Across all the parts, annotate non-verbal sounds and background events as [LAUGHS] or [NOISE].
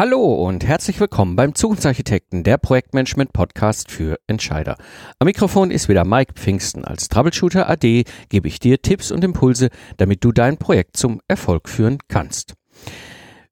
Hallo und herzlich willkommen beim Zukunftsarchitekten, der Projektmanagement Podcast für Entscheider. Am Mikrofon ist wieder Mike Pfingsten. Als Troubleshooter AD gebe ich dir Tipps und Impulse, damit du dein Projekt zum Erfolg führen kannst.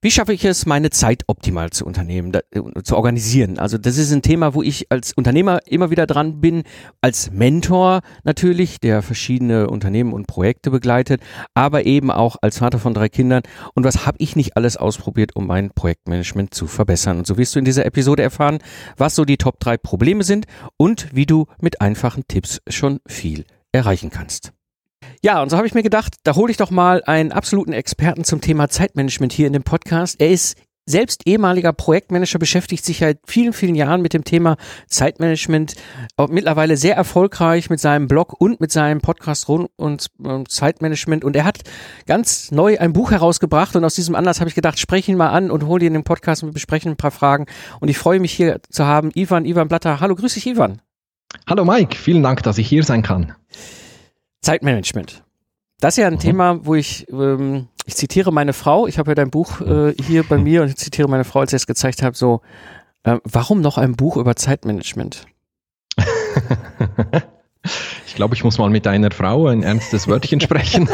Wie schaffe ich es, meine Zeit optimal zu unternehmen, da, äh, zu organisieren? Also das ist ein Thema, wo ich als Unternehmer immer wieder dran bin, als Mentor natürlich, der verschiedene Unternehmen und Projekte begleitet, aber eben auch als Vater von drei Kindern. Und was habe ich nicht alles ausprobiert, um mein Projektmanagement zu verbessern? Und so wirst du in dieser Episode erfahren, was so die Top drei Probleme sind und wie du mit einfachen Tipps schon viel erreichen kannst. Ja, und so habe ich mir gedacht, da hole ich doch mal einen absoluten Experten zum Thema Zeitmanagement hier in dem Podcast. Er ist selbst ehemaliger Projektmanager, beschäftigt sich seit vielen, vielen Jahren mit dem Thema Zeitmanagement, mittlerweile sehr erfolgreich mit seinem Blog und mit seinem Podcast rund und Zeitmanagement. Und er hat ganz neu ein Buch herausgebracht und aus diesem Anlass habe ich gedacht, spreche ihn mal an und hole ihn in den Podcast und wir besprechen ein paar Fragen. Und ich freue mich hier zu haben, Ivan, Ivan Blatter. Hallo, grüß dich, Ivan. Hallo Mike, vielen Dank, dass ich hier sein kann. Zeitmanagement. Das ist ja ein mhm. Thema, wo ich, ähm, ich zitiere meine Frau, ich habe ja dein Buch äh, hier bei mir und ich zitiere meine Frau, als ich es gezeigt habe, so, äh, warum noch ein Buch über Zeitmanagement? [LAUGHS] ich glaube, ich muss mal mit deiner Frau ein ernstes Wörtchen sprechen.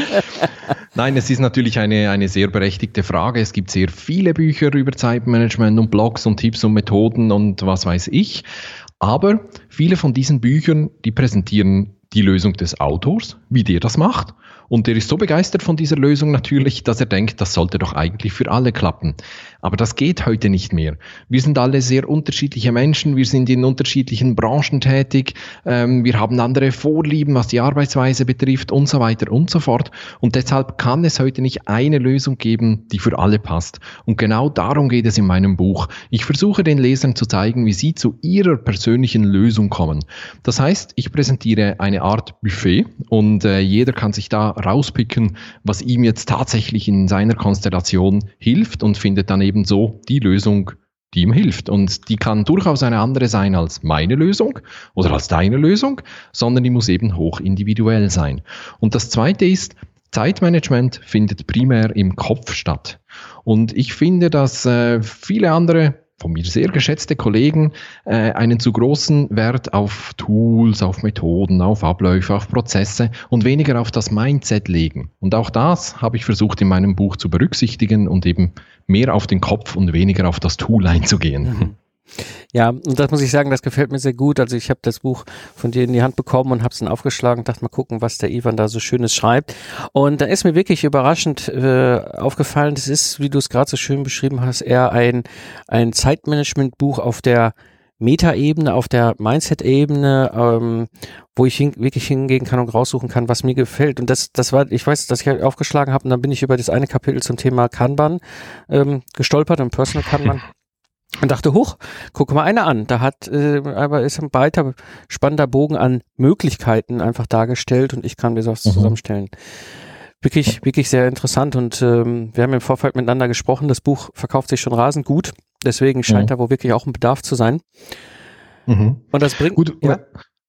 [LAUGHS] Nein, es ist natürlich eine, eine sehr berechtigte Frage. Es gibt sehr viele Bücher über Zeitmanagement und Blogs und Tipps und Methoden und was weiß ich. Aber viele von diesen Büchern, die präsentieren die Lösung des Autors, wie der das macht. Und der ist so begeistert von dieser Lösung natürlich, dass er denkt, das sollte doch eigentlich für alle klappen. Aber das geht heute nicht mehr. Wir sind alle sehr unterschiedliche Menschen, wir sind in unterschiedlichen Branchen tätig, ähm, wir haben andere Vorlieben, was die Arbeitsweise betrifft und so weiter und so fort. Und deshalb kann es heute nicht eine Lösung geben, die für alle passt. Und genau darum geht es in meinem Buch. Ich versuche den Lesern zu zeigen, wie sie zu ihrer persönlichen Lösung kommen. Das heißt, ich präsentiere eine Art Buffet und äh, jeder kann sich da rauspicken, was ihm jetzt tatsächlich in seiner Konstellation hilft und findet dann eben so die Lösung, die ihm hilft. Und die kann durchaus eine andere sein als meine Lösung oder als deine Lösung, sondern die muss eben hoch individuell sein. Und das Zweite ist, Zeitmanagement findet primär im Kopf statt. Und ich finde, dass äh, viele andere von mir sehr geschätzte Kollegen äh, einen zu großen Wert auf Tools, auf Methoden, auf Abläufe, auf Prozesse und weniger auf das Mindset legen. Und auch das habe ich versucht in meinem Buch zu berücksichtigen und eben mehr auf den Kopf und weniger auf das Tool einzugehen. Ja, und das muss ich sagen, das gefällt mir sehr gut. Also ich habe das Buch von dir in die Hand bekommen und habe es dann aufgeschlagen, dachte mal gucken, was der Ivan da so Schönes schreibt. Und da ist mir wirklich überraschend äh, aufgefallen, das ist, wie du es gerade so schön beschrieben hast, eher ein, ein Zeitmanagement-Buch auf der Meta-Ebene, auf der Mindset-Ebene, ähm, wo ich hin, wirklich hingehen kann und raussuchen kann, was mir gefällt. Und das, das war, ich weiß, dass ich aufgeschlagen habe und dann bin ich über das eine Kapitel zum Thema Kanban ähm, gestolpert, im Personal Kanban. Und dachte, hoch, guck mal eine an. Da hat äh, aber ist ein weiter spannender Bogen an Möglichkeiten einfach dargestellt und ich kann mir sowas mhm. zusammenstellen. Wirklich, wirklich sehr interessant und ähm, wir haben im Vorfeld miteinander gesprochen. Das Buch verkauft sich schon rasend gut, deswegen scheint mhm. da wohl wirklich auch ein Bedarf zu sein. Mhm. Und das bringt. Gut, ja.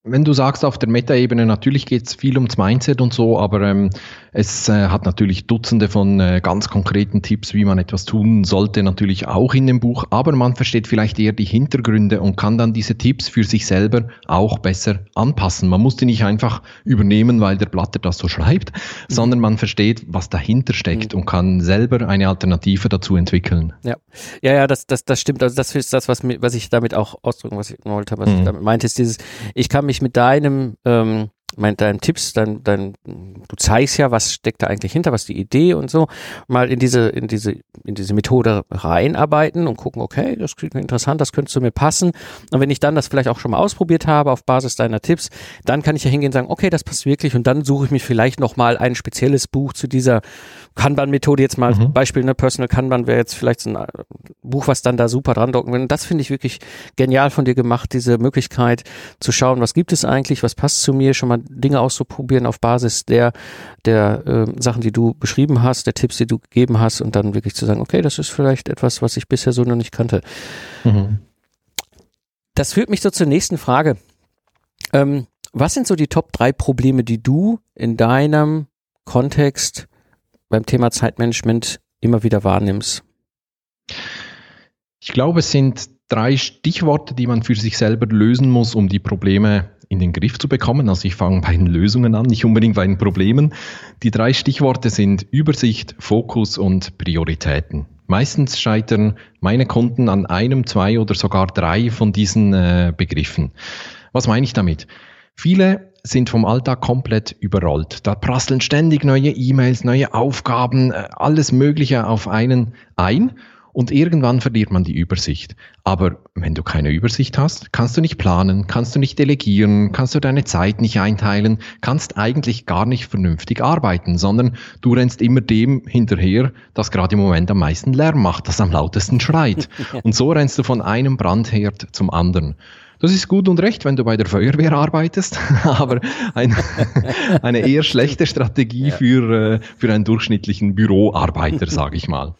Wenn du sagst, auf der Meta-Ebene, natürlich geht es viel ums Mindset und so, aber ähm, es äh, hat natürlich Dutzende von äh, ganz konkreten Tipps, wie man etwas tun sollte, natürlich auch in dem Buch, aber man versteht vielleicht eher die Hintergründe und kann dann diese Tipps für sich selber auch besser anpassen. Man muss die nicht einfach übernehmen, weil der Blatter das so schreibt, mhm. sondern man versteht, was dahinter steckt mhm. und kann selber eine Alternative dazu entwickeln. Ja, ja, ja, das, das, das stimmt. Also das ist das, was, was ich damit auch ausdrücken was ich wollte, was mhm. ich damit meinte, ist dieses, ich kann mich mich mit deinem, ähm, mein, deinen Tipps, dein, dein, du zeigst ja, was steckt da eigentlich hinter, was die Idee und so, mal in diese, in diese, in diese Methode reinarbeiten und gucken, okay, das klingt interessant, das könnte zu mir passen. Und wenn ich dann das vielleicht auch schon mal ausprobiert habe auf Basis deiner Tipps, dann kann ich ja hingehen und sagen, okay, das passt wirklich und dann suche ich mir vielleicht nochmal ein spezielles Buch zu dieser Kanban-Methode jetzt mal, mhm. Beispiel, ne, Personal Kanban wäre jetzt vielleicht so ein äh, Buch, was dann da super dran docken will. Und das finde ich wirklich genial von dir gemacht, diese Möglichkeit zu schauen, was gibt es eigentlich, was passt zu mir, schon mal Dinge auszuprobieren auf Basis der, der äh, Sachen, die du beschrieben hast, der Tipps, die du gegeben hast und dann wirklich zu sagen, okay, das ist vielleicht etwas, was ich bisher so noch nicht kannte. Mhm. Das führt mich so zur nächsten Frage. Ähm, was sind so die Top drei Probleme, die du in deinem Kontext beim Thema Zeitmanagement immer wieder wahrnimmst? Ich glaube, es sind drei Stichworte, die man für sich selber lösen muss, um die Probleme in den Griff zu bekommen. Also ich fange bei den Lösungen an, nicht unbedingt bei den Problemen. Die drei Stichworte sind Übersicht, Fokus und Prioritäten. Meistens scheitern meine Kunden an einem, zwei oder sogar drei von diesen äh, Begriffen. Was meine ich damit? Viele sind vom Alltag komplett überrollt. Da prasseln ständig neue E-Mails, neue Aufgaben, äh, alles Mögliche auf einen ein und irgendwann verliert man die Übersicht. Aber wenn du keine Übersicht hast, kannst du nicht planen, kannst du nicht delegieren, kannst du deine Zeit nicht einteilen, kannst eigentlich gar nicht vernünftig arbeiten, sondern du rennst immer dem hinterher, das gerade im Moment am meisten Lärm macht, das am lautesten schreit. [LAUGHS] Und so rennst du von einem Brandherd zum anderen. Das ist gut und recht, wenn du bei der Feuerwehr arbeitest, [LAUGHS] aber ein, [LAUGHS] eine eher schlechte Strategie ja. für, äh, für einen durchschnittlichen Büroarbeiter, sage ich mal.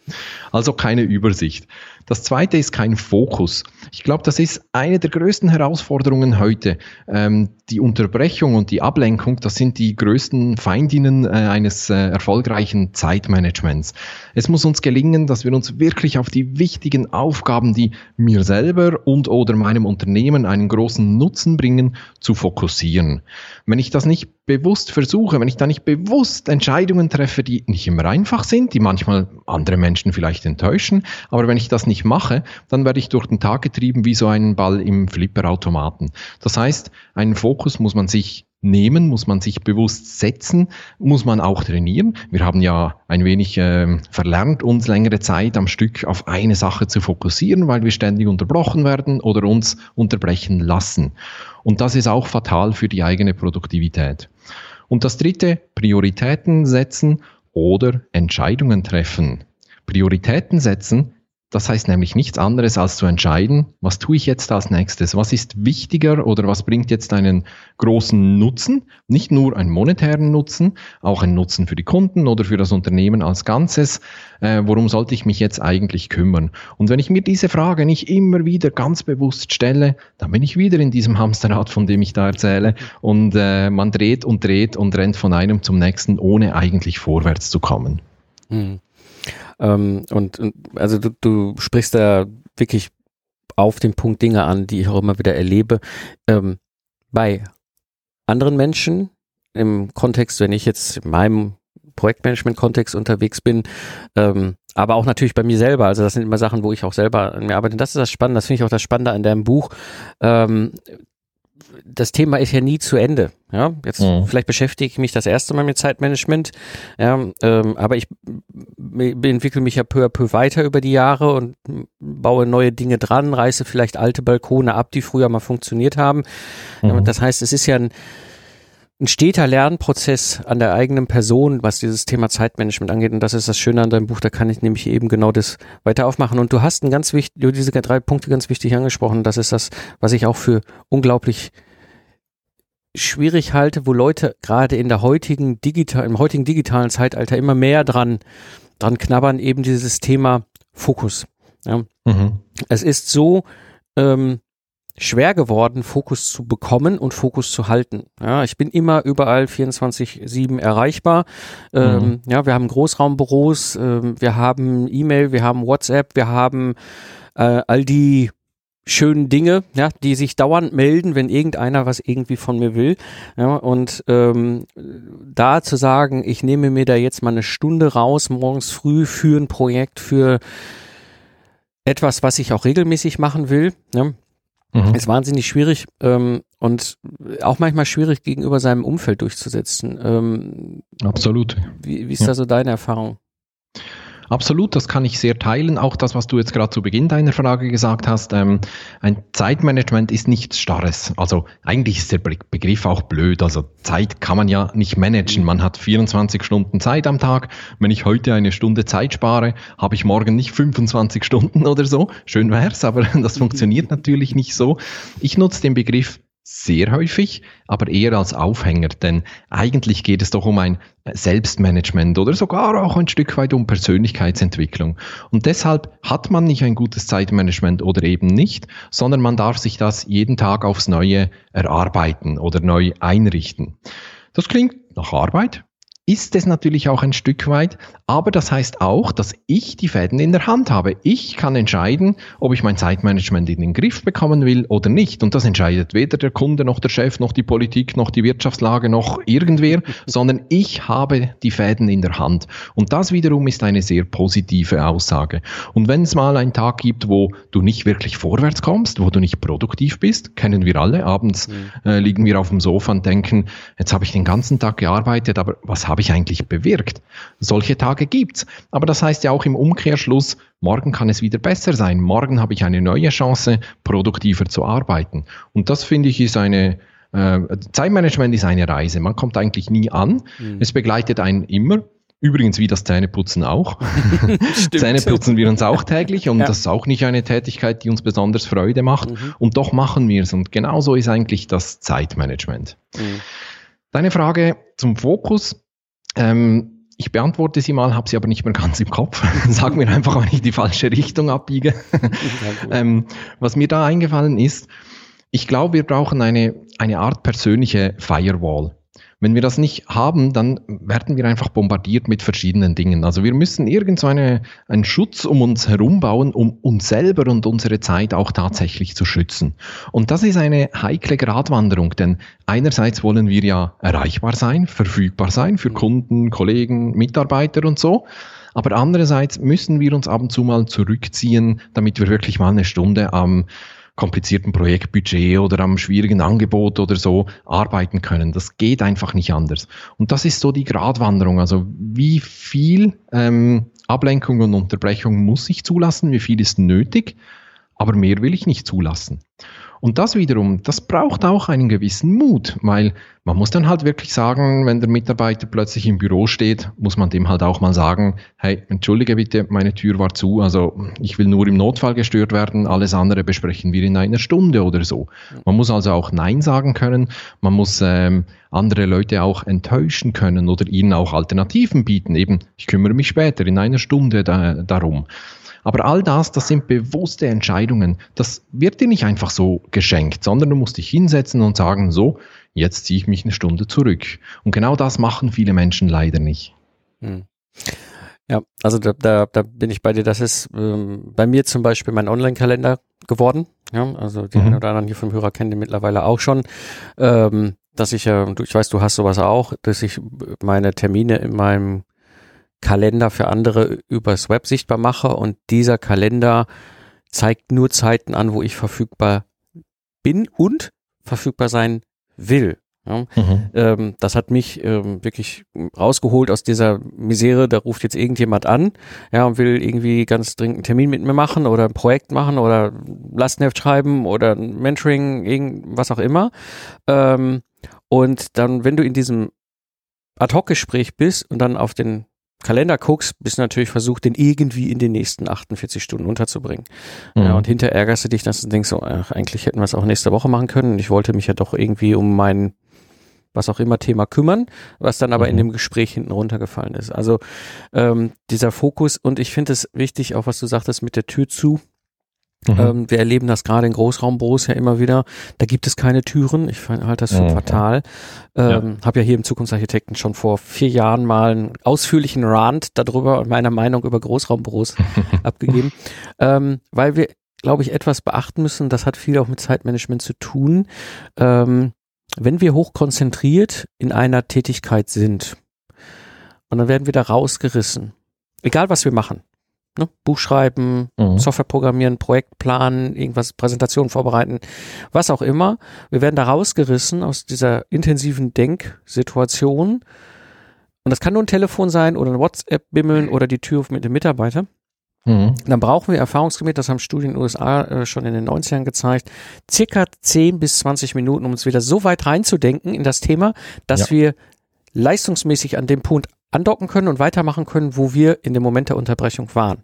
Also keine Übersicht. Das zweite ist kein Fokus. Ich glaube, das ist eine der größten Herausforderungen heute. Ähm, die Unterbrechung und die Ablenkung, das sind die größten Feindinnen äh, eines äh, erfolgreichen Zeitmanagements. Es muss uns gelingen, dass wir uns wirklich auf die wichtigen Aufgaben, die mir selber und oder meinem Unternehmen einen großen Nutzen bringen, zu fokussieren. Wenn ich das nicht bewusst versuche, wenn ich da nicht bewusst Entscheidungen treffe, die nicht immer einfach sind, die manchmal andere Menschen vielleicht enttäuschen, aber wenn ich das nicht mache, dann werde ich durch den Tag getrieben wie so ein Ball im Flipperautomaten. Das heißt, einen Fokus muss man sich nehmen, muss man sich bewusst setzen, muss man auch trainieren. Wir haben ja ein wenig äh, verlernt, uns längere Zeit am Stück auf eine Sache zu fokussieren, weil wir ständig unterbrochen werden oder uns unterbrechen lassen. Und das ist auch fatal für die eigene Produktivität. Und das dritte, Prioritäten setzen oder Entscheidungen treffen. Prioritäten setzen das heißt nämlich nichts anderes als zu entscheiden, was tue ich jetzt als nächstes? Was ist wichtiger oder was bringt jetzt einen großen Nutzen? Nicht nur einen monetären Nutzen, auch einen Nutzen für die Kunden oder für das Unternehmen als Ganzes. Äh, worum sollte ich mich jetzt eigentlich kümmern? Und wenn ich mir diese Frage nicht immer wieder ganz bewusst stelle, dann bin ich wieder in diesem Hamsterrad, von dem ich da erzähle. Und äh, man dreht und dreht und rennt von einem zum nächsten, ohne eigentlich vorwärts zu kommen. Hm. Ähm, und, und also du, du sprichst da wirklich auf den Punkt Dinge an, die ich auch immer wieder erlebe. Ähm, bei anderen Menschen im Kontext, wenn ich jetzt in meinem Projektmanagement-Kontext unterwegs bin, ähm, aber auch natürlich bei mir selber. Also das sind immer Sachen, wo ich auch selber an mir arbeite. Das ist das Spannende, das finde ich auch das Spannende an deinem Buch. Ähm, das Thema ist ja nie zu Ende. Ja, jetzt mhm. vielleicht beschäftige ich mich das erste Mal mit Zeitmanagement, ja, ähm, aber ich entwickle mich ja peu à peu weiter über die Jahre und baue neue Dinge dran, reiße vielleicht alte Balkone ab, die früher mal funktioniert haben. Mhm. Das heißt, es ist ja ein, ein steter Lernprozess an der eigenen Person, was dieses Thema Zeitmanagement angeht. Und das ist das Schöne an deinem Buch. Da kann ich nämlich eben genau das weiter aufmachen. Und du hast ein ganz wichtig, diese drei Punkte ganz wichtig angesprochen. Das ist das, was ich auch für unglaublich schwierig halte, wo Leute gerade in der heutigen digital, im heutigen digitalen Zeitalter immer mehr dran, dran knabbern, eben dieses Thema Fokus. Ja. Mhm. Es ist so ähm, schwer geworden, Fokus zu bekommen und Fokus zu halten. Ja, ich bin immer überall 24-7 erreichbar. Ähm, mhm. Ja, wir haben Großraumbüros, ähm, wir haben E-Mail, wir haben WhatsApp, wir haben äh, all die schönen Dinge, ja, die sich dauernd melden, wenn irgendeiner was irgendwie von mir will. Ja, und ähm, da zu sagen, ich nehme mir da jetzt mal eine Stunde raus, morgens früh für ein Projekt, für etwas, was ich auch regelmäßig machen will, ja, mhm. ist wahnsinnig schwierig ähm, und auch manchmal schwierig gegenüber seinem Umfeld durchzusetzen. Ähm, Absolut. Wie, wie ist ja. da so deine Erfahrung? Absolut, das kann ich sehr teilen. Auch das, was du jetzt gerade zu Beginn deiner Frage gesagt hast. Ähm, ein Zeitmanagement ist nichts Starres. Also eigentlich ist der Begriff auch blöd. Also Zeit kann man ja nicht managen. Man hat 24 Stunden Zeit am Tag. Wenn ich heute eine Stunde Zeit spare, habe ich morgen nicht 25 Stunden oder so. Schön wär's, aber [LAUGHS] das funktioniert natürlich nicht so. Ich nutze den Begriff sehr häufig, aber eher als Aufhänger, denn eigentlich geht es doch um ein Selbstmanagement oder sogar auch ein Stück weit um Persönlichkeitsentwicklung. Und deshalb hat man nicht ein gutes Zeitmanagement oder eben nicht, sondern man darf sich das jeden Tag aufs Neue erarbeiten oder neu einrichten. Das klingt nach Arbeit, ist es natürlich auch ein Stück weit, aber das heißt auch, dass ich die Fäden in der Hand habe. Ich kann entscheiden, ob ich mein Zeitmanagement in den Griff bekommen will oder nicht. Und das entscheidet weder der Kunde noch der Chef noch die Politik noch die Wirtschaftslage noch irgendwer, [LAUGHS] sondern ich habe die Fäden in der Hand. Und das wiederum ist eine sehr positive Aussage. Und wenn es mal einen Tag gibt, wo du nicht wirklich vorwärts kommst, wo du nicht produktiv bist, kennen wir alle. Abends mhm. äh, liegen wir auf dem Sofa und denken, jetzt habe ich den ganzen Tag gearbeitet, aber was habe ich eigentlich bewirkt? Solche Tage gibt's. Aber das heißt ja auch im Umkehrschluss, morgen kann es wieder besser sein. Morgen habe ich eine neue Chance, produktiver zu arbeiten. Und das finde ich ist eine, äh, Zeitmanagement ist eine Reise. Man kommt eigentlich nie an. Mhm. Es begleitet einen immer. Übrigens wie das Zähneputzen auch. [LAUGHS] [LAUGHS] Zähneputzen wir uns auch täglich und ja. das ist auch nicht eine Tätigkeit, die uns besonders Freude macht. Mhm. Und doch machen wir es. Und genauso ist eigentlich das Zeitmanagement. Mhm. Deine Frage zum Fokus. Ähm, ich beantworte sie mal, habe sie aber nicht mehr ganz im Kopf. [LAUGHS] Sag mir einfach, wenn ich die falsche Richtung abbiege. [LAUGHS] ähm, was mir da eingefallen ist, ich glaube, wir brauchen eine, eine Art persönliche Firewall. Wenn wir das nicht haben, dann werden wir einfach bombardiert mit verschiedenen Dingen. Also wir müssen irgend so eine, einen Schutz um uns herum bauen, um uns selber und unsere Zeit auch tatsächlich zu schützen. Und das ist eine heikle Gratwanderung, denn einerseits wollen wir ja erreichbar sein, verfügbar sein für Kunden, Kollegen, Mitarbeiter und so. Aber andererseits müssen wir uns ab und zu mal zurückziehen, damit wir wirklich mal eine Stunde am komplizierten Projektbudget oder am schwierigen Angebot oder so arbeiten können. Das geht einfach nicht anders. Und das ist so die Gratwanderung. Also wie viel ähm, Ablenkung und Unterbrechung muss ich zulassen, wie viel ist nötig, aber mehr will ich nicht zulassen. Und das wiederum, das braucht auch einen gewissen Mut, weil man muss dann halt wirklich sagen, wenn der Mitarbeiter plötzlich im Büro steht, muss man dem halt auch mal sagen, hey, entschuldige bitte, meine Tür war zu, also ich will nur im Notfall gestört werden, alles andere besprechen wir in einer Stunde oder so. Man muss also auch Nein sagen können, man muss ähm, andere Leute auch enttäuschen können oder ihnen auch Alternativen bieten, eben, ich kümmere mich später in einer Stunde da, darum. Aber all das, das sind bewusste Entscheidungen. Das wird dir nicht einfach so geschenkt, sondern du musst dich hinsetzen und sagen, so, jetzt ziehe ich mich eine Stunde zurück. Und genau das machen viele Menschen leider nicht. Hm. Ja, also da, da, da bin ich bei dir. Das ist ähm, bei mir zum Beispiel mein Online-Kalender geworden. Ja, also die mhm. einen oder anderen hier vom Hörer kennen den mittlerweile auch schon. Ähm, dass ich ja, ich weiß, du hast sowas auch, dass ich meine Termine in meinem Kalender für andere übers Web sichtbar mache und dieser Kalender zeigt nur Zeiten an, wo ich verfügbar bin und verfügbar sein will. Ja, mhm. ähm, das hat mich ähm, wirklich rausgeholt aus dieser Misere. Da ruft jetzt irgendjemand an, ja, und will irgendwie ganz dringend einen Termin mit mir machen oder ein Projekt machen oder Lastenheft schreiben oder ein Mentoring, irgend, was auch immer. Ähm, und dann, wenn du in diesem Ad-Hoc-Gespräch bist und dann auf den Kalender guckst, bist du natürlich versucht, den irgendwie in den nächsten 48 Stunden unterzubringen. Mhm. Ja, und hinterher ärgerst du dich, dass du denkst, so, ach, eigentlich hätten wir es auch nächste Woche machen können. Ich wollte mich ja doch irgendwie um mein, was auch immer, Thema kümmern, was dann aber mhm. in dem Gespräch hinten runtergefallen ist. Also ähm, dieser Fokus und ich finde es wichtig, auch was du sagtest mit der Tür zu, Mhm. Ähm, wir erleben das gerade in Großraumbüros ja immer wieder. Da gibt es keine Türen. Ich halte das für mhm. fatal. Ähm, ja. Habe ja hier im Zukunftsarchitekten schon vor vier Jahren mal einen ausführlichen Rant darüber und meiner Meinung über Großraumbüros [LAUGHS] abgegeben, ähm, weil wir, glaube ich, etwas beachten müssen. Das hat viel auch mit Zeitmanagement zu tun. Ähm, wenn wir hochkonzentriert in einer Tätigkeit sind und dann werden wir da rausgerissen, egal was wir machen Ne? Buch schreiben, mhm. Software programmieren, Projekt planen, irgendwas, Präsentation vorbereiten, was auch immer. Wir werden da rausgerissen aus dieser intensiven Denksituation. Und das kann nur ein Telefon sein oder ein WhatsApp-Bimmeln oder die Tür mit dem Mitarbeiter. Mhm. Dann brauchen wir erfahrungsgemäß, das haben Studien in den USA äh, schon in den 90ern gezeigt, circa 10 bis 20 Minuten, um uns wieder so weit reinzudenken in das Thema, dass ja. wir leistungsmäßig an dem Punkt andocken können und weitermachen können, wo wir in dem Moment der Unterbrechung waren.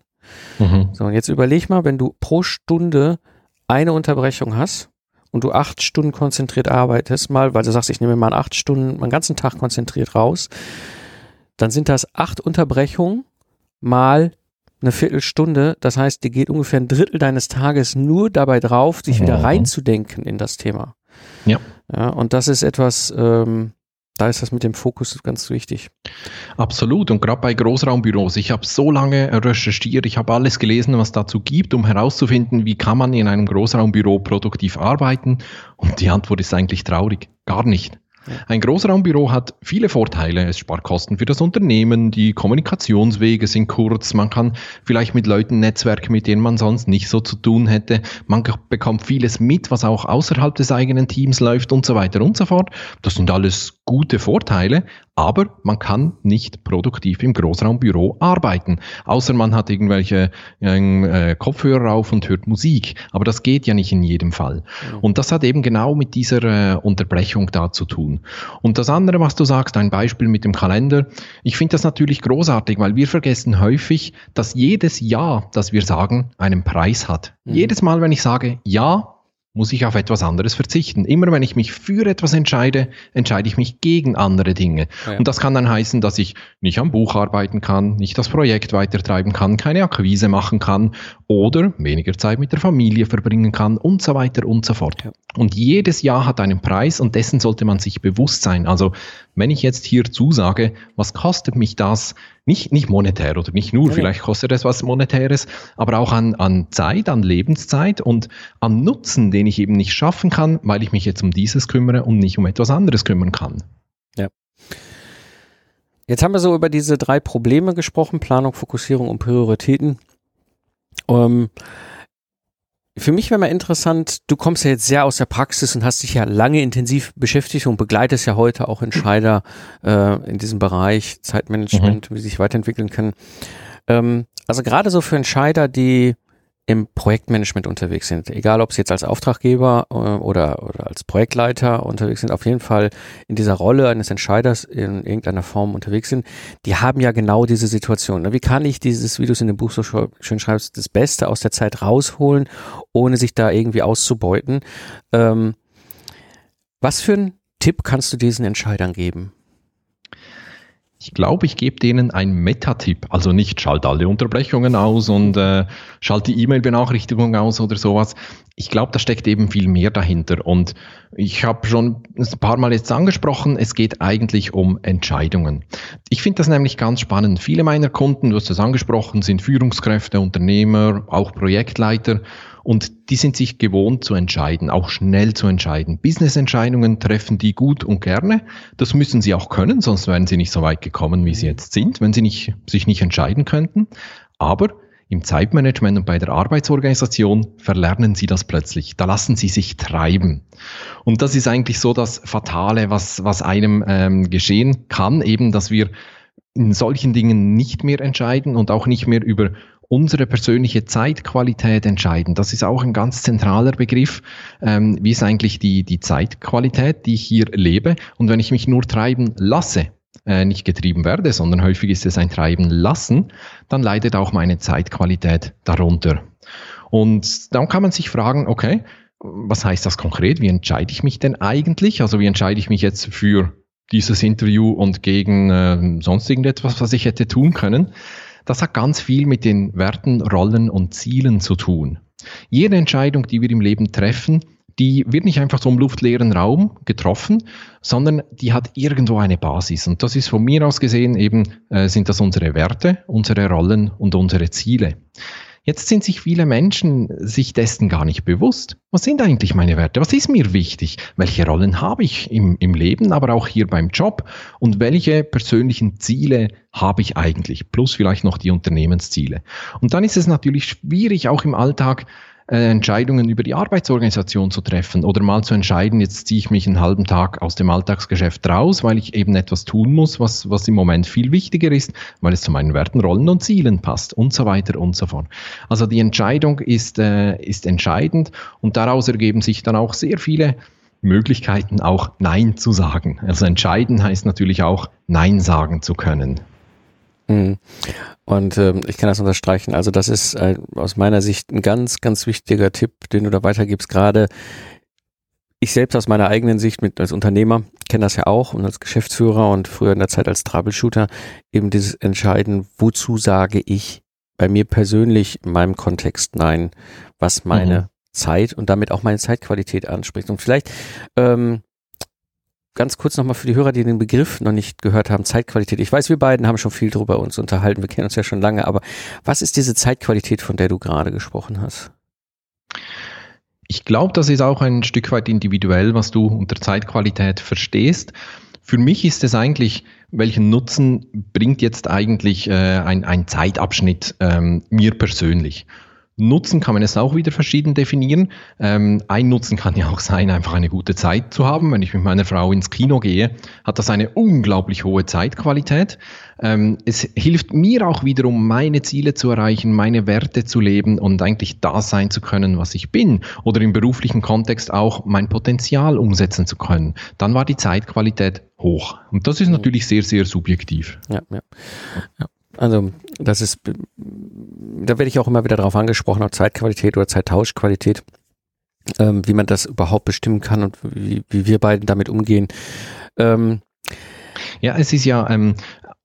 Mhm. So, und jetzt überleg mal, wenn du pro Stunde eine Unterbrechung hast und du acht Stunden konzentriert arbeitest, mal, weil du sagst, ich nehme mal acht Stunden, meinen ganzen Tag konzentriert raus, dann sind das acht Unterbrechungen mal eine Viertelstunde. Das heißt, dir geht ungefähr ein Drittel deines Tages nur dabei drauf, sich mhm. wieder reinzudenken in das Thema. Ja. Ja, und das ist etwas, ähm, da ist das mit dem Fokus ganz wichtig. Absolut. Und gerade bei Großraumbüros, ich habe so lange recherchiert, ich habe alles gelesen, was dazu gibt, um herauszufinden, wie kann man in einem Großraumbüro produktiv arbeiten. Und die Antwort ist eigentlich traurig. Gar nicht. Ein Großraumbüro hat viele Vorteile. Es spart Kosten für das Unternehmen, die Kommunikationswege sind kurz, man kann vielleicht mit Leuten netzwerken, mit denen man sonst nicht so zu tun hätte. Man bekommt vieles mit, was auch außerhalb des eigenen Teams läuft und so weiter und so fort. Das sind alles gute Vorteile, aber man kann nicht produktiv im Großraumbüro arbeiten, außer man hat irgendwelche äh, Kopfhörer auf und hört Musik. Aber das geht ja nicht in jedem Fall. Und das hat eben genau mit dieser äh, Unterbrechung da zu tun. Und das andere, was du sagst, ein Beispiel mit dem Kalender, ich finde das natürlich großartig, weil wir vergessen häufig, dass jedes Ja, das wir sagen, einen Preis hat. Mhm. Jedes Mal, wenn ich sage Ja, muss ich auf etwas anderes verzichten. Immer wenn ich mich für etwas entscheide, entscheide ich mich gegen andere Dinge. Ja. Und das kann dann heißen, dass ich nicht am Buch arbeiten kann, nicht das Projekt weitertreiben kann, keine Akquise machen kann oder weniger Zeit mit der Familie verbringen kann und so weiter und so fort. Ja. Und jedes Jahr hat einen Preis und dessen sollte man sich bewusst sein. Also wenn ich jetzt hier zusage, was kostet mich das, nicht, nicht monetär oder nicht nur, ja. vielleicht kostet es was Monetäres, aber auch an, an Zeit, an Lebenszeit und an Nutzen, den ich eben nicht schaffen kann, weil ich mich jetzt um dieses kümmere und nicht um etwas anderes kümmern kann. Ja. Jetzt haben wir so über diese drei Probleme gesprochen, Planung, Fokussierung und Prioritäten. Ähm, für mich wäre mal interessant, du kommst ja jetzt sehr aus der Praxis und hast dich ja lange intensiv beschäftigt und begleitest ja heute auch Entscheider äh, in diesem Bereich Zeitmanagement, mhm. wie sie sich weiterentwickeln können. Ähm, also gerade so für Entscheider, die im Projektmanagement unterwegs sind, egal ob sie jetzt als Auftraggeber äh, oder, oder als Projektleiter unterwegs sind, auf jeden Fall in dieser Rolle eines Entscheiders in irgendeiner Form unterwegs sind, die haben ja genau diese Situation. Ne? Wie kann ich dieses, wie du es in dem Buch so schön schreibst, das Beste aus der Zeit rausholen, ohne sich da irgendwie auszubeuten? Ähm, was für einen Tipp kannst du diesen Entscheidern geben? Ich glaube, ich gebe denen einen Meta-Tipp. Also nicht schalt alle Unterbrechungen aus und äh, schalt die E-Mail-Benachrichtigung aus oder sowas. Ich glaube, da steckt eben viel mehr dahinter. Und ich habe schon ein paar Mal jetzt angesprochen, es geht eigentlich um Entscheidungen. Ich finde das nämlich ganz spannend. Viele meiner Kunden, du hast es angesprochen, sind Führungskräfte, Unternehmer, auch Projektleiter. Und die sind sich gewohnt zu entscheiden, auch schnell zu entscheiden. Business-Entscheidungen treffen die gut und gerne. Das müssen sie auch können, sonst wären sie nicht so weit gekommen, wie sie mhm. jetzt sind, wenn sie nicht, sich nicht entscheiden könnten. Aber im Zeitmanagement und bei der Arbeitsorganisation verlernen sie das plötzlich. Da lassen sie sich treiben. Und das ist eigentlich so das Fatale, was, was einem ähm, geschehen kann, eben, dass wir in solchen Dingen nicht mehr entscheiden und auch nicht mehr über unsere persönliche Zeitqualität entscheiden. Das ist auch ein ganz zentraler Begriff. Ähm, wie ist eigentlich die, die Zeitqualität, die ich hier lebe? Und wenn ich mich nur treiben lasse, äh, nicht getrieben werde, sondern häufig ist es ein Treiben lassen, dann leidet auch meine Zeitqualität darunter. Und dann kann man sich fragen, okay, was heißt das konkret? Wie entscheide ich mich denn eigentlich? Also wie entscheide ich mich jetzt für dieses Interview und gegen äh, sonst irgendetwas, was ich hätte tun können? Das hat ganz viel mit den Werten, Rollen und Zielen zu tun. Jede Entscheidung, die wir im Leben treffen, die wird nicht einfach so im luftleeren Raum getroffen, sondern die hat irgendwo eine Basis. Und das ist von mir aus gesehen eben, äh, sind das unsere Werte, unsere Rollen und unsere Ziele. Jetzt sind sich viele Menschen sich dessen gar nicht bewusst. Was sind eigentlich meine Werte? Was ist mir wichtig? Welche Rollen habe ich im, im Leben, aber auch hier beim Job? Und welche persönlichen Ziele habe ich eigentlich? Plus vielleicht noch die Unternehmensziele. Und dann ist es natürlich schwierig, auch im Alltag äh, Entscheidungen über die Arbeitsorganisation zu treffen oder mal zu entscheiden, jetzt ziehe ich mich einen halben Tag aus dem Alltagsgeschäft raus, weil ich eben etwas tun muss, was, was im Moment viel wichtiger ist, weil es zu meinen Werten, Rollen und Zielen passt und so weiter und so fort. Also die Entscheidung ist, äh, ist entscheidend und daraus ergeben sich dann auch sehr viele Möglichkeiten, auch Nein zu sagen. Also entscheiden heißt natürlich auch Nein sagen zu können. Mhm. Und ähm, ich kann das unterstreichen. Also das ist äh, aus meiner Sicht ein ganz, ganz wichtiger Tipp, den du da weitergibst. Gerade ich selbst aus meiner eigenen Sicht mit als Unternehmer kenne das ja auch und als Geschäftsführer und früher in der Zeit als Troubleshooter eben dieses Entscheiden, wozu sage ich bei mir persönlich in meinem Kontext nein, was meine mhm. Zeit und damit auch meine Zeitqualität anspricht. Und vielleicht ähm, ganz kurz nochmal für die Hörer, die den Begriff noch nicht gehört haben, Zeitqualität. Ich weiß, wir beiden haben schon viel darüber uns unterhalten, wir kennen uns ja schon lange, aber was ist diese Zeitqualität, von der du gerade gesprochen hast? Ich glaube, das ist auch ein Stück weit individuell, was du unter Zeitqualität verstehst. Für mich ist es eigentlich, welchen Nutzen bringt jetzt eigentlich äh, ein, ein Zeitabschnitt ähm, mir persönlich? Nutzen kann man es auch wieder verschieden definieren. Ähm, ein Nutzen kann ja auch sein, einfach eine gute Zeit zu haben. Wenn ich mit meiner Frau ins Kino gehe, hat das eine unglaublich hohe Zeitqualität. Ähm, es hilft mir auch wiederum, meine Ziele zu erreichen, meine Werte zu leben und eigentlich da sein zu können, was ich bin. Oder im beruflichen Kontext auch mein Potenzial umsetzen zu können. Dann war die Zeitqualität hoch. Und das ist mhm. natürlich sehr, sehr subjektiv. Ja, ja. ja. Also das ist, da werde ich auch immer wieder darauf angesprochen, auf Zeitqualität oder Zeittauschqualität, ähm, wie man das überhaupt bestimmen kann und wie, wie wir beiden damit umgehen. Ähm, ja, es ist ja ähm,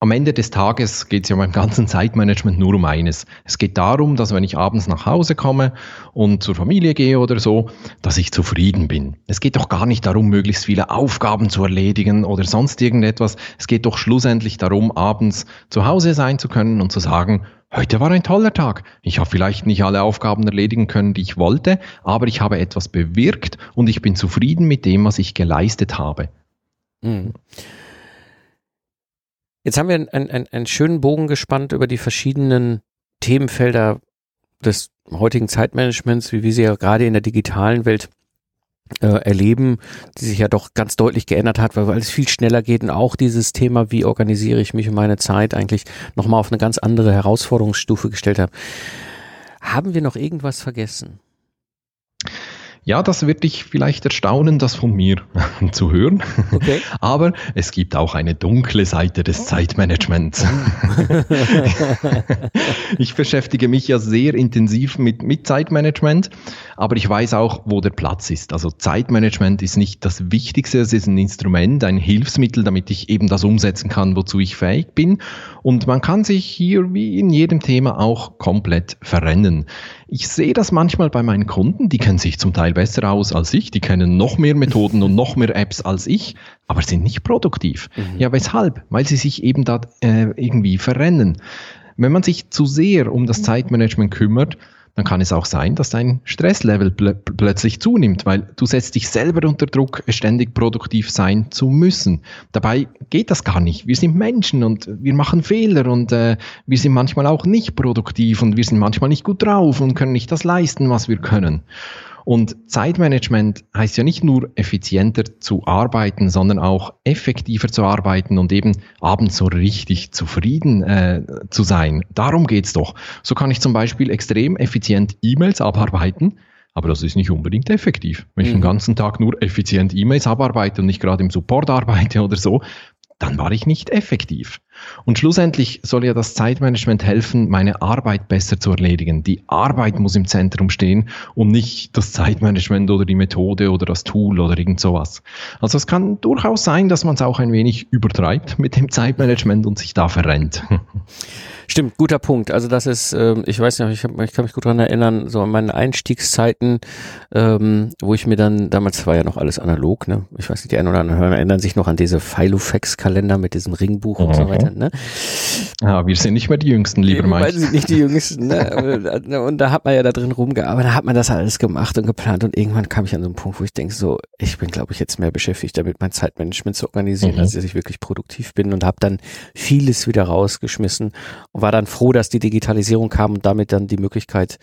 am Ende des Tages geht es ja beim ganzen Zeitmanagement nur um eines. Es geht darum, dass wenn ich abends nach Hause komme und zur Familie gehe oder so, dass ich zufrieden bin. Es geht doch gar nicht darum, möglichst viele Aufgaben zu erledigen oder sonst irgendetwas. Es geht doch schlussendlich darum, abends zu Hause sein zu können und zu sagen, Heute war ein toller Tag. Ich habe vielleicht nicht alle Aufgaben erledigen können, die ich wollte, aber ich habe etwas bewirkt und ich bin zufrieden mit dem, was ich geleistet habe. Mhm. Jetzt haben wir einen, einen, einen schönen Bogen gespannt über die verschiedenen Themenfelder des heutigen Zeitmanagements, wie wir sie ja gerade in der digitalen Welt äh, erleben, die sich ja doch ganz deutlich geändert hat, weil, weil es viel schneller geht und auch dieses Thema, wie organisiere ich mich und meine Zeit eigentlich nochmal auf eine ganz andere Herausforderungsstufe gestellt habe. Haben wir noch irgendwas vergessen? Ja, das wird dich vielleicht erstaunen, das von mir [LAUGHS] zu hören. Okay. [LAUGHS] Aber es gibt auch eine dunkle Seite des Zeitmanagements. [LAUGHS] ich beschäftige mich ja sehr intensiv mit, mit Zeitmanagement, aber ich weiß auch, wo der Platz ist. Also Zeitmanagement ist nicht das Wichtigste, es ist ein Instrument, ein Hilfsmittel, damit ich eben das umsetzen kann, wozu ich fähig bin. Und man kann sich hier wie in jedem Thema auch komplett verrennen. Ich sehe das manchmal bei meinen Kunden, die kennen sich zum Teil besser aus als ich, die kennen noch mehr Methoden und noch mehr Apps als ich, aber sind nicht produktiv. Mhm. Ja, weshalb? Weil sie sich eben da äh, irgendwie verrennen. Wenn man sich zu sehr um das Zeitmanagement kümmert, dann kann es auch sein, dass dein Stresslevel pl plötzlich zunimmt, weil du setzt dich selber unter Druck, ständig produktiv sein zu müssen. Dabei geht das gar nicht. Wir sind Menschen und wir machen Fehler und äh, wir sind manchmal auch nicht produktiv und wir sind manchmal nicht gut drauf und können nicht das leisten, was wir können. Und Zeitmanagement heißt ja nicht nur effizienter zu arbeiten, sondern auch effektiver zu arbeiten und eben abends so richtig zufrieden äh, zu sein. Darum geht's doch. So kann ich zum Beispiel extrem effizient E-Mails abarbeiten, aber das ist nicht unbedingt effektiv. Wenn ich den mhm. ganzen Tag nur effizient E-Mails abarbeite und nicht gerade im Support arbeite oder so, dann war ich nicht effektiv. Und schlussendlich soll ja das Zeitmanagement helfen, meine Arbeit besser zu erledigen. Die Arbeit muss im Zentrum stehen und nicht das Zeitmanagement oder die Methode oder das Tool oder irgend sowas. Also es kann durchaus sein, dass man es auch ein wenig übertreibt mit dem Zeitmanagement und sich da verrennt. [LAUGHS] Stimmt, guter Punkt. Also das ist, ähm, ich weiß nicht, ich, hab, ich kann mich gut daran erinnern, so an meine Einstiegszeiten, ähm, wo ich mir dann, damals war ja noch alles analog, ne? Ich weiß nicht, die einen oder anderen hören, erinnern sich noch an diese Filofax-Kalender mit diesem Ringbuch mhm. und so weiter, ne? Ja, wir sind nicht mehr die Jüngsten, lieber Mike. Wir sind nicht die Jüngsten, ne? und da hat man ja da drin rumgearbeitet, da hat man das alles gemacht und geplant und irgendwann kam ich an so einen Punkt, wo ich denke so, ich bin glaube ich jetzt mehr beschäftigt damit, mein Zeitmanagement zu organisieren, mhm. als dass ich wirklich produktiv bin und habe dann vieles wieder rausgeschmissen und war dann froh, dass die Digitalisierung kam und damit dann die Möglichkeit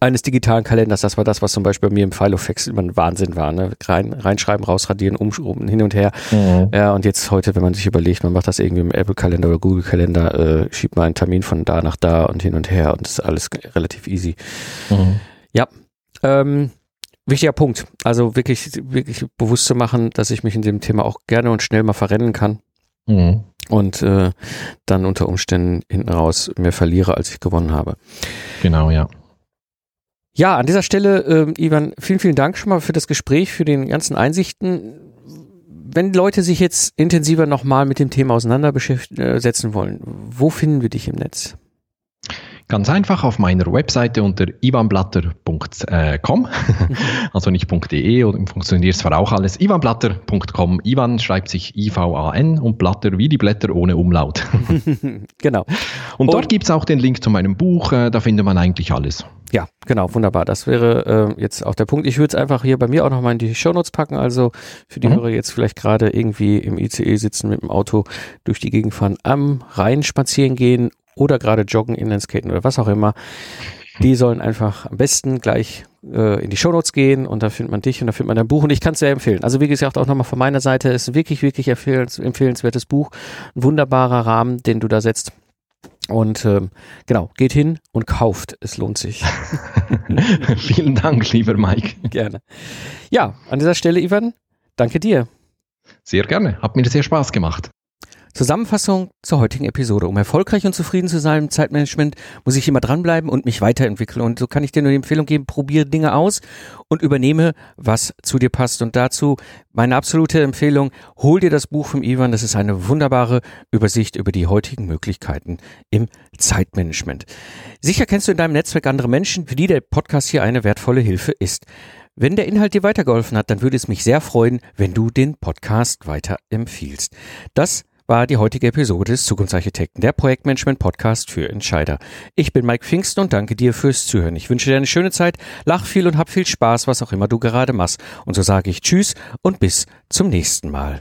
eines digitalen Kalenders, das war das, was zum Beispiel bei mir im Filofax immer ein Wahnsinn war. Ne? Rein, reinschreiben, rausradieren, umschrauben, hin und her. Mhm. Ja, und jetzt heute, wenn man sich überlegt, man macht das irgendwie im Apple-Kalender oder Google-Kalender, äh, schiebt man einen Termin von da nach da und hin und her und das ist alles relativ easy. Mhm. Ja. Ähm, wichtiger Punkt. Also wirklich, wirklich bewusst zu machen, dass ich mich in dem Thema auch gerne und schnell mal verrennen kann. Mhm und äh, dann unter Umständen hinten raus mehr verliere, als ich gewonnen habe. Genau, ja. Ja, an dieser Stelle, äh, Ivan, vielen, vielen Dank schon mal für das Gespräch, für den ganzen Einsichten. Wenn Leute sich jetzt intensiver nochmal mit dem Thema auseinandersetzen wollen, wo finden wir dich im Netz? Ganz einfach auf meiner Webseite unter ivanblatter.com, [LAUGHS] also nicht .de, oder funktioniert zwar auch alles, ivanblatter.com. Ivan schreibt sich I-V-A-N und Blatter wie die Blätter ohne Umlaut. [LAUGHS] [LAUGHS] genau. Und, und dort gibt es auch den Link zu meinem Buch, äh, da findet man eigentlich alles. Ja, genau, wunderbar. Das wäre äh, jetzt auch der Punkt. Ich würde es einfach hier bei mir auch nochmal in die Shownotes packen. Also für die mhm. Hörer jetzt vielleicht gerade irgendwie im ICE sitzen mit dem Auto durch die Gegend fahren, am Rhein spazieren gehen oder gerade joggen, Inlineskaten oder was auch immer, die sollen einfach am besten gleich äh, in die Shownotes gehen und da findet man dich und da findet man dein Buch und ich kann es sehr empfehlen. Also wie gesagt, auch nochmal von meiner Seite, ist wirklich, wirklich empfehlens, empfehlenswertes Buch, ein wunderbarer Rahmen, den du da setzt. Und ähm, genau, geht hin und kauft. Es lohnt sich. [LAUGHS] Vielen Dank, lieber Mike. Gerne. Ja, an dieser Stelle, Ivan, danke dir. Sehr gerne. Hat mir sehr Spaß gemacht. Zusammenfassung zur heutigen Episode. Um erfolgreich und zufrieden zu sein im Zeitmanagement, muss ich immer dranbleiben und mich weiterentwickeln. Und so kann ich dir nur die Empfehlung geben, probiere Dinge aus und übernehme, was zu dir passt. Und dazu meine absolute Empfehlung, hol dir das Buch vom Ivan. Das ist eine wunderbare Übersicht über die heutigen Möglichkeiten im Zeitmanagement. Sicher kennst du in deinem Netzwerk andere Menschen, für die der Podcast hier eine wertvolle Hilfe ist. Wenn der Inhalt dir weitergeholfen hat, dann würde es mich sehr freuen, wenn du den Podcast weiterempfiehlst. Das war die heutige Episode des Zukunftsarchitekten, der Projektmanagement-Podcast für Entscheider. Ich bin Mike Pfingsten und danke dir fürs Zuhören. Ich wünsche dir eine schöne Zeit, lach viel und hab viel Spaß, was auch immer du gerade machst. Und so sage ich Tschüss und bis zum nächsten Mal.